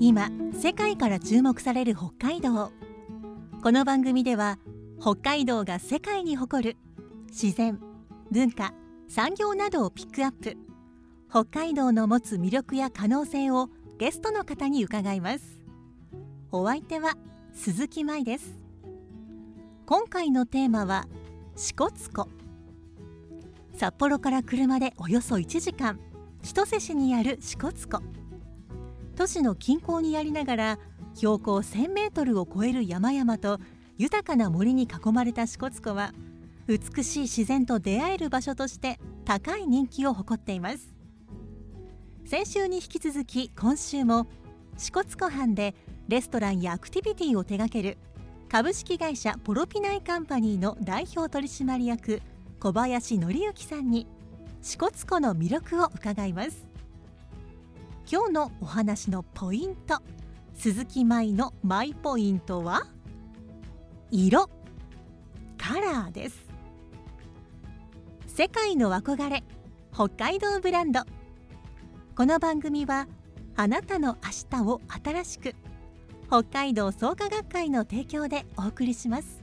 今世界から注目される北海道。この番組では北海道が世界に誇る自然文化産業などをピックアップ。北海道の持つ魅力や可能性をゲストの方に伺います。お相手は鈴木舞です。今回のテーマは支笏湖。札幌から車でおよそ1時間。千歳市にある支笏湖。都市の近郊にありながら標高1000メートルを超える山々と豊かな森に囲まれた支笏湖は美しい自然と出会える場所として高い人気を誇っています。先週に引き続き今週も支笏湖畔でレストランやアクティビティを手掛ける株式会社ポロピナイカンパニーの代表取締役小林則之さんに支笏湖の魅力を伺います。今日のお話のポイント鈴木舞のマイポイントは色カラーです。世界の憧れ北海道ブランド。この番組はあなたの明日を新しく北海道創価学会の提供でお送りします。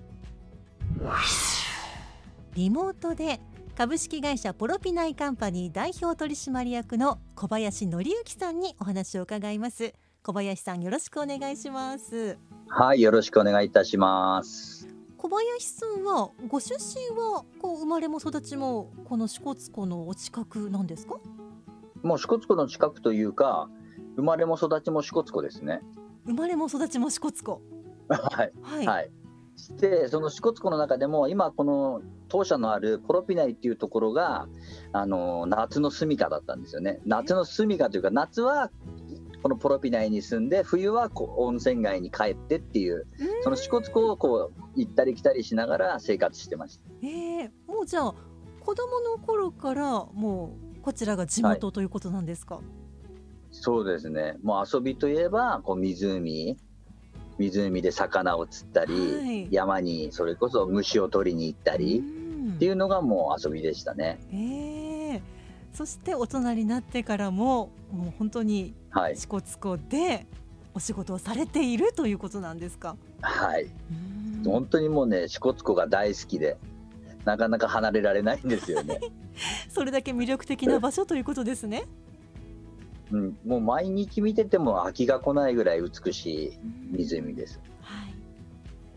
リモートで株式会社ポロピナイカンパニー代表取締役の小林則之さんにお話を伺います小林さんよろしくお願いしますはい、よろしくお願いいたします。小林さんはご出身はこう生まれも育ちもこの支笏湖のお近くなんですか？もう支笏湖の近くというか、生まれも育ちも支笏湖ですね。生まれも育ちも支笏湖 はい、はい、はい。で、その支笏湖の中でも、今この当社のあるポロピナイっていうところが、あの夏の住処だったんですよね。夏の住処というか、夏はこのポロピナイに住んで、冬はこう温泉街に帰ってっていう、その支笏湖をこう行ったり来たりしながら生活してました。えー、もうじゃあ子供の頃からもうこちらが地元ということなんですか、そうですね。もう遊びといえば、こう湖、湖で魚を釣ったり、はい山にそれこそ虫を取りに行ったりうんっていうのがもう遊びでしたね。えー、そして大人になってからももう本当にはい。支笏湖でお仕事をされているということなんですか？はい。うん本当にもうね、支笏湖が大好きで、なかなか離れられないんですよね。それだけ魅力的な場所ということですねうん、もう毎日見てても飽きが来ないぐらい美しい湖です。はい、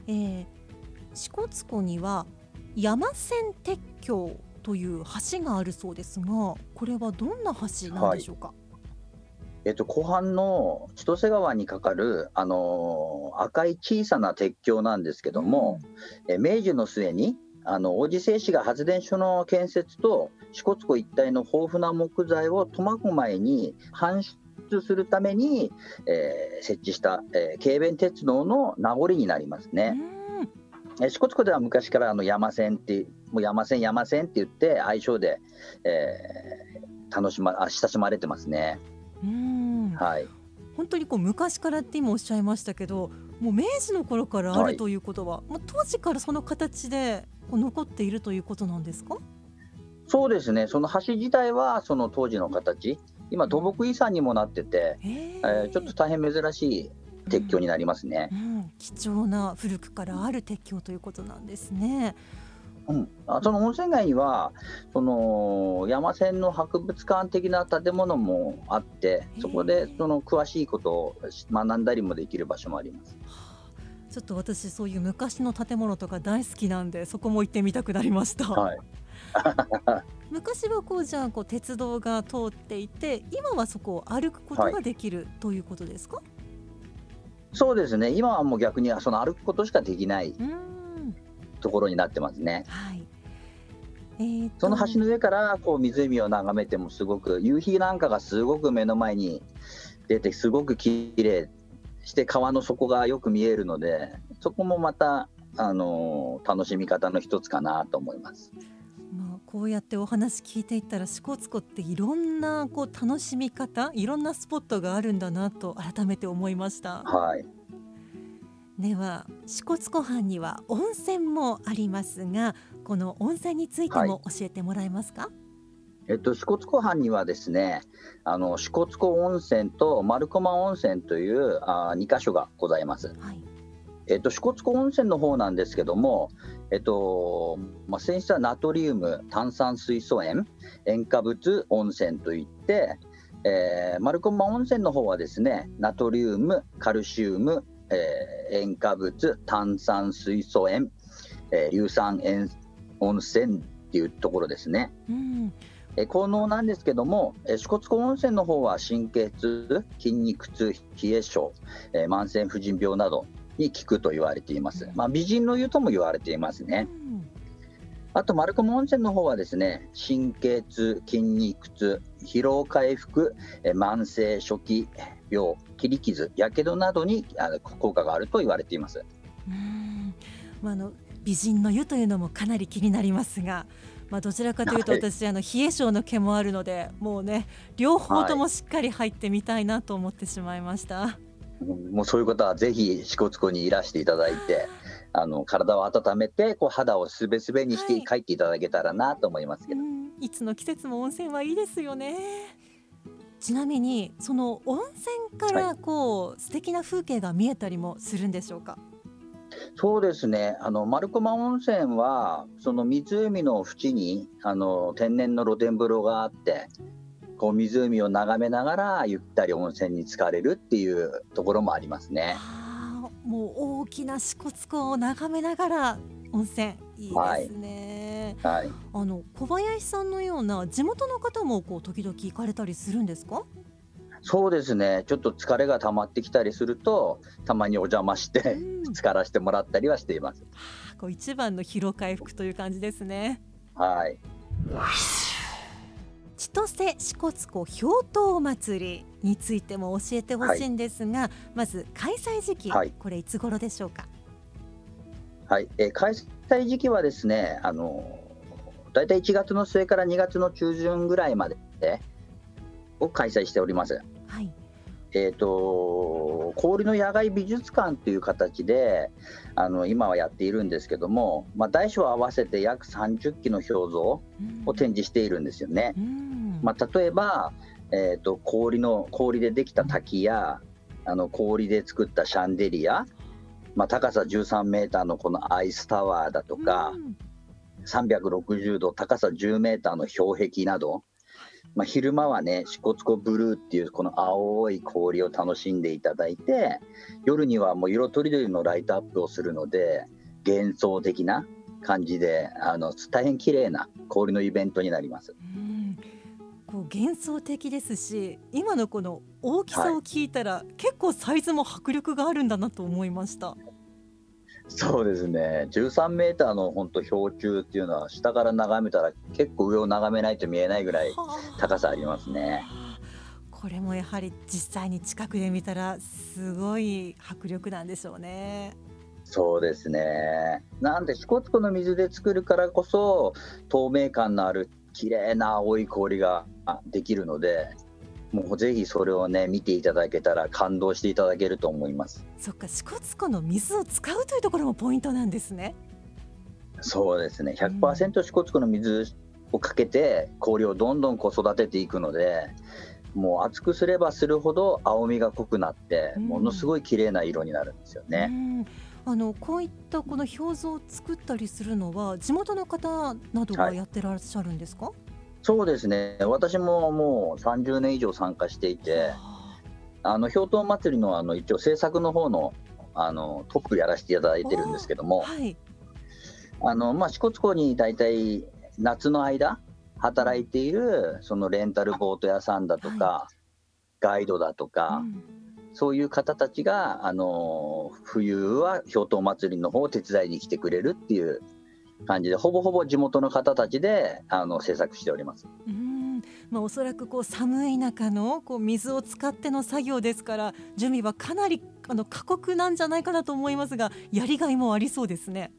えー、支笏湖には山線鉄橋という橋があるそうですがこれはどんな橋なんでしょうか、えっと、後半の千歳川にかかる、あのー赤い小さな鉄橋なんですけども、え明治の末にあの王子製紙が発電所の建設と支笏湖一帯の豊富な木材を苫小牧に搬出するために、えー設置した、えー軽便鉄道の名残になりますうね。んえー支笏湖では昔からあの山線ってもう山線山線って言って愛称で、えー楽しまあ親しまれてますね。うんはい。本当にこう昔からって今おっしゃいましたけどもう明治の頃からあはいるということは、もう当時からその形で残っているということなんですか？そうですね。その橋自体はその当時の形。今土木遺産にもなってて、ええーちょっと大変珍しい鉄橋になりますね。うん、貴重な古くからある鉄橋ということなんですね。うん、あその温泉街にはその山線の博物館的な建物もあってそこでその詳しいことを学んだりもできる場所もあります。ちょっと私そういう昔の建物とか大好きなんでそこも行ってみたくなりました。はい、昔はこうじゃあこう鉄道が通っていて今はそこを歩くことができる、ということですか？そうですね。今はもう逆にその歩くことしかできないうんところになってますね。はい、ええーとその橋の上からこう湖を眺めてもすごく夕日なんかがすごく目の前に出てすごく綺麗して川の底がよく見えるのでそこもまたあの楽しみ方の一つかなと思います。まあ、こうやってお話聞いていったら支笏湖っていろんなこう楽しみ方いろんなスポットがあるんだなと改めて思いましたはい、では支笏湖畔には温泉もありますがこの温泉についても教えてもらえますか、えっと、支笏湖畔にはですねあの支笏湖温泉と丸駒温泉というあ2箇所がございます。はい。えっと、支笏湖温泉の方なんですけども、えっとまあ、泉質はナトリウム、炭酸水素塩、塩化物温泉といって、えー、丸駒温泉の方はですね、ナトリウム、カルシウム、えー塩化物、炭酸水素塩、えー硫酸塩温泉っていうところですね。うんえー効能なんですけども、えー支笏湖温泉の方は神経痛、筋肉痛、冷え性、えー慢性婦人病などに効くと言われています。まあ、美人の湯とも言われていますね。うんあと、丸駒温泉の方はですね、神経痛、筋肉痛、疲労回復、えー慢性初期病、切り傷、やけどなどにあの効果があると言われています。うんまあ、あの美人の湯というのもかなり気になりますが、まあ、どちらかというとはい私、あの冷え性の毛もあるのでもうね両方ともしっかり入ってみたいなと思ってしまいました。うんもうそういう方はぜひ支笏湖にいらしていただいて、あの体を温めてこう肌をすべすべにしてはい帰っていただけたらなと思いますけど、うんいつの季節も温泉はいいですよね。ちなみにその温泉からこう、素敵な風景が見えたりもするんでしょうか？そうですねあの丸駒温泉はその湖の縁にあの天然の露天風呂があってこう湖を眺めながらゆったり温泉に浸かれるっていうところもありますね。もう大きな支笏湖を眺めながら温泉いいですね。はい、あの小林さんのような地元の方もこう時々行かれたりするんですか？そうですねちょっと疲れが溜まってきたりするとたまにお邪魔してうん浸からしてもらったりはしています。こう一番の疲労回復という感じですね。はい千歳支笏湖氷濤祭りについても教えてほしいんですが、まず開催時期、はいこれいつ頃でしょうか？はい、えー開催時期はですね、あの大体1月の末から2月の中旬ぐらいまでを開催しております。はい。えー、と氷の野外美術館という形であの今はやっているんですけども、まあ、大小合わせて約30機の表像うんを展示しているんですよね。うんまあ、例えば、えー、と氷の氷でできた滝やあの氷で作ったシャンデリア、まあ、高さ13メーターのこのアイスタワーだとか、うん360度高さ10メーターの氷壁など、まあ、昼間はね支笏湖ブルーっていうこの青い氷を楽しんでいただいて夜にはもう色とりどりのライトアップをするので幻想的な感じであの大変綺麗な氷のイベントになります。うんこう幻想的ですし今のこの大きさを聞いたら、結構サイズも迫力があるんだなと思いました。そうですね13メーターの本当氷柱っていうのは下から眺めたら結構上を眺めないと見えないぐらいはあ高さありますね。これもやはり実際に近くで見たらすごい迫力なんでしょうね。そうですね。なんで支笏湖の水で作るからこそ透明感のある綺麗な青い氷があできるので、もうぜひそれをね見ていただけたら感動していただけると思います。そっか支笏湖の水を使うというところもポイントなんですね。そうですね。100%支笏湖の水をかけて氷をどんどんこう育てていくので。もう熱くすればするほど青みが濃くなってうんものすごい綺麗な色になるんですよね。うんあのこういったこの表像を作ったりするのは地元の方などがはいやってらっしゃるんですか？そうですね。私ももう30年以上参加していて、はあの氷濤祭りのあの一応制作の方のあのトップやらせていただいてるんですけどあも、はい。あのまあ支笏湖に大体夏の間働いているそのレンタルボート屋さんだとか、ガイドだとか、うんそういう方たちがあの冬は氷濤祭りの方を手伝いに来てくれるっていう感じでほぼほぼ地元の方たちであの制作しております。うんまあ、おそらくこう寒い中のこう水を使っての作業ですから準備はかなりあの過酷なんじゃないかなと思いますがやりがいもありそうですね。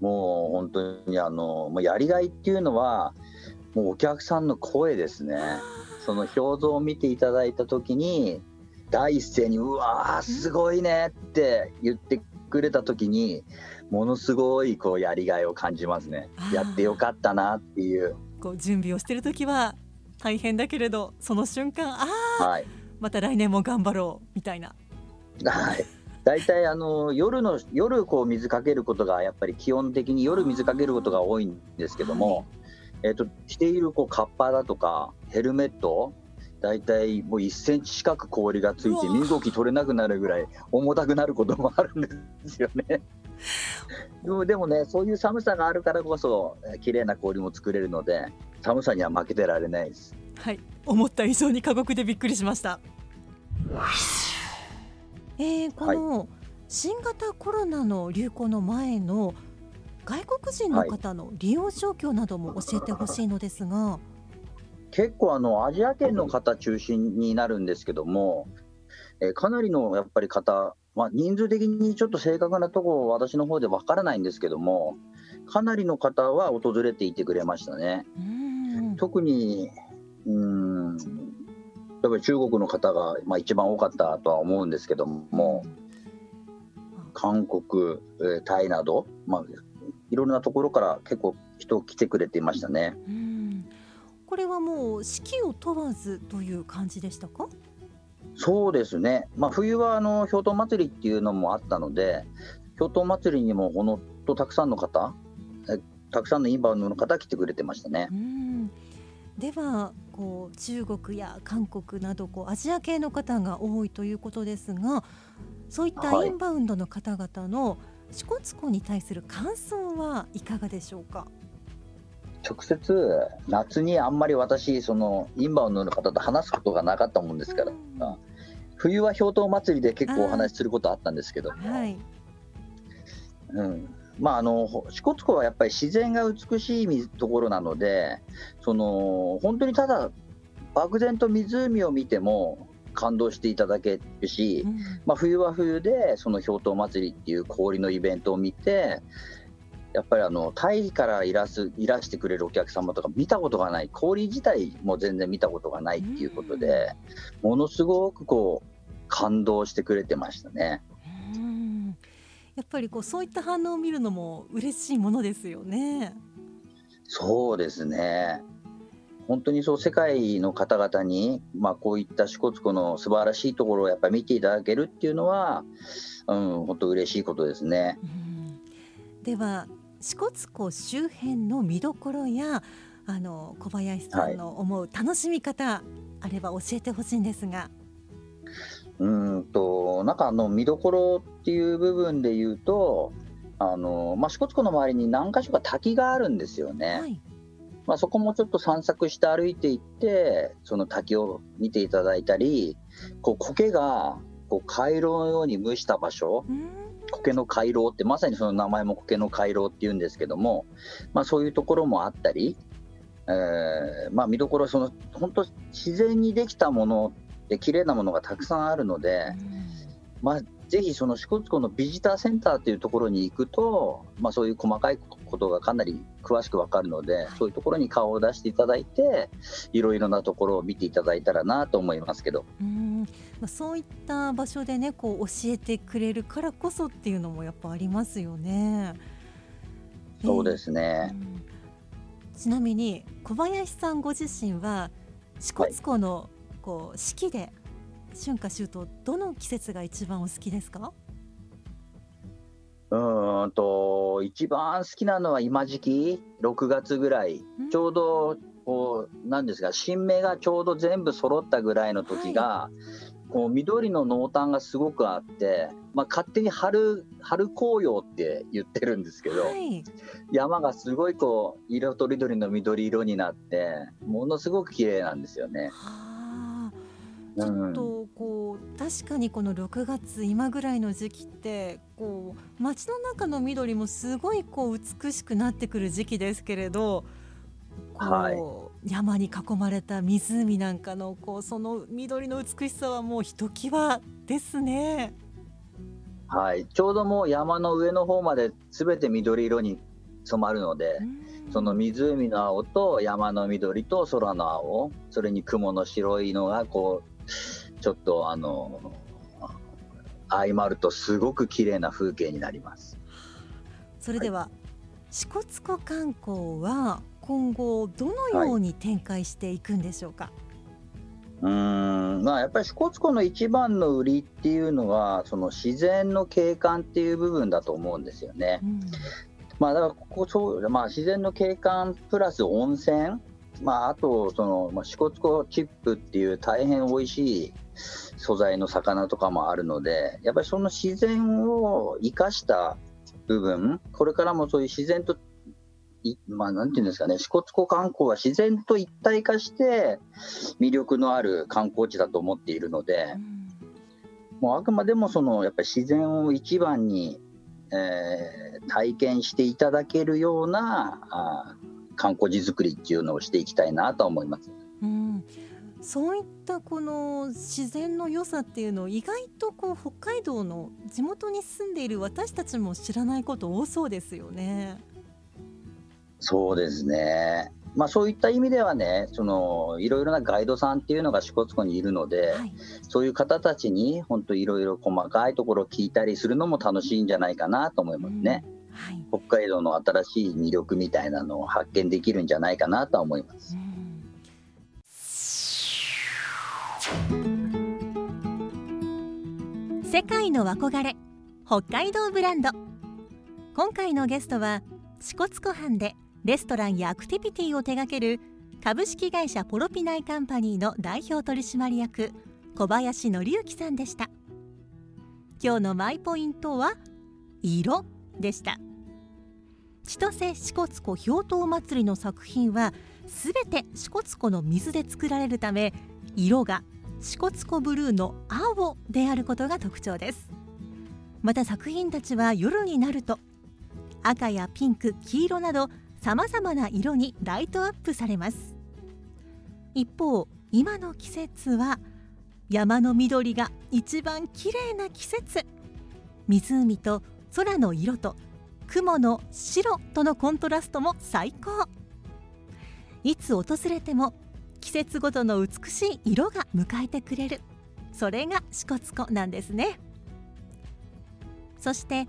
もう本当にあのもうやりがいっていうのはもうお客さんの声ですね。その表像を見ていただいた時に第一声に「うわーすごいね」って言ってくれた時にものすごいこうやりがいを感じますね。やってよかったなっていう。こう準備をしている時は大変だけれどその瞬間ああはい。また来年も頑張ろうみたいな。はい。大体あの夜の夜こう水かけることがやっぱり基本的に夜水かけることが多いんですけども、えっとしているこうカッパだとかヘルメット大体もう1センチ近く氷がついうてわ身動き取れなくなるぐらい重たくなることもあるんですよね。でもねそういう寒さがあるからこそえー綺麗な氷も作れるので寒さには負けてられないです。はい、思った以上に過酷でびっくりしました。えー、この新型コロナの流行の前の外国人の方の利用状況なども教えてほしいのですが、結構あのアジア圏の方中心になるんですけども、えーかなりのやっぱり方、まあ、人数的にちょっと正確なところ私の方でわからないんですけどもかなりの方は訪れていてくれましたね。特にうーんやっぱり中国の方が、まあ、一番多かったとは思うんですけども韓国、えータイなど、まあ、いろんなところから結構人来てくれていましたね。うんこれはもう四季を問わずという感じでしたか？そうですね、まあ、冬はあの氷濤祭りっていうのもあったので、氷濤祭りにもほんとたくさんの方、えたくさんのインバウンドの方来てくれてましたねう。んではこう中国や韓国などこうアジア系の方が多いということですがそういったはいインバウンドの方々の支笏湖に対する感想はいかがでしょうか、直接、夏にあんまり私、そのインバウンドの方と話すことがなかったもんですから、うん。冬は氷濤祭りで結構お話しすることあったんですけど、はい、うん。まあ、あの支笏湖はやっぱり自然が美しい水ところなのでその本当にただ漠然と湖を見ても感動していただけるし、うん。まあ、冬は冬でその氷濤祭りっていう氷のイベントを見てやっぱりあのタイからいらすいらしてくれるお客様とか見たことがない氷自体も全然見たことがないっていうことで、ものすごくこう感動してくれてましたね。うんやっぱりこうそういった反応を見るのも嬉しいものですよね。そうですね。本当にそう世界の方々に、まあ、こういった支笏湖の素晴らしいところをやっぱり見ていただけるっていうのは、うん、本当嬉しいことですね。うんでは支笏湖周辺の見どころやあの小林さんの思う楽しみ方、あれば教えてほしいんですが。うーんとなんかあの見どころっていう部分で言うとあの、まあ、支笏湖の周りに何か所か滝があるんですよね。はい。まあ、そこもちょっと散策して歩いていってその滝を見ていただいたりこう苔がこう回廊のように蒸した場所うん苔の回廊ってまさにその名前も苔の回廊っていうんですけども、まあ、そういうところもあったり、えーまあ、見どころはその本当自然にできたもので綺麗なものがたくさんあるので、まあ、ぜひその支笏湖のビジターセンターというところに行くと、まあ、そういう細かいことがかなり詳しくわかるので、そういうところに顔を出していただいていろいろなところを見ていただいたらなと思いますけど。うんまあ、そういった場所でねこう教えてくれるからこそっていうのもやっぱありますよね。そうですね、うん。ちなみに小林さんご自身は支笏湖のこう四季で春夏秋冬どの季節が一番お好きですか？うーんと一番好きなのは今時期6月ぐらい。うん。ちょうどこうなんですか新芽がちょうど全部揃ったぐらいの時が、こう緑の濃淡がすごくあって、まあ、勝手に春春紅葉って言ってるんですけど、はい。山がすごいこう色とりどりの緑色になってものすごく綺麗なんですよね。はあ。ちょっとこう確かにこの6月今ぐらいの時期ってこう街の中の緑もすごいこう美しくなってくる時期ですけれどこう、はい、山に囲まれた湖なんかのこうその緑の美しさはもうひときわですね。はい、ちょうどもう山の上の方まで全て緑色に染まるので、その湖の青と山の緑と空の青それに雲の白いのがこうちょっとあの相まるとすごく綺麗な風景になります。それでは、はい、支笏湖観光は今後どのように展開していくんでしょうか、はいうん。まあ、やっぱり支笏湖の一番の売りっていうのはその自然の景観っていう部分だと思うんですよね。うん、まあ、だからここそう、まあ、自然の景観プラス温泉、まあ、あとその、まあ、支笏湖チップっていう大変美味しい素材の魚とかもあるのでやっぱりその自然を生かした部分これからもそういう自然とまあ、なんていうんですかね、支笏湖観光は自然と一体化して魅力のある観光地だと思っているので、もうあくまでもそのやっぱり自然を一番に、えー、体験していただけるようなあ観光地づくりっていうのをしていきたいなと思います。うんそういったこの自然の良さっていうのを意外とこう北海道の地元に住んでいる私たちも知らないこと多そうですよね。そうですね。まあ、そういった意味ではねそのいろいろなガイドさんっていうのが支笏湖にいるので、はい、そういう方たちに本当いろいろ細かいところを聞いたりするのも楽しいんじゃないかなと思いますね。はい、北海道の新しい魅力みたいなのを発見できるんじゃないかなと思います。世界の憧れ北海道ブランド今回のゲストは支笏湖畔でレストランやアクティビティを手掛ける株式会社ポロピナイカンパニーの代表取締役小林則之さんでした。今日のマイポイントは色でした。千歳支笏湖氷濤祭りの作品はすべて支笏湖の水で作られるため色が支笏湖ブルーの青であることが特徴です。また作品たちは夜になると赤やピンク黄色などさまざまな色にライトアップされます。一方今の季節は山の緑が一番綺麗な季節。湖と空の色と雲の白とのコントラストも最高。いつ訪れても季節ごとの美しい色が迎えてくれる。それが支笏湖なんですね。そして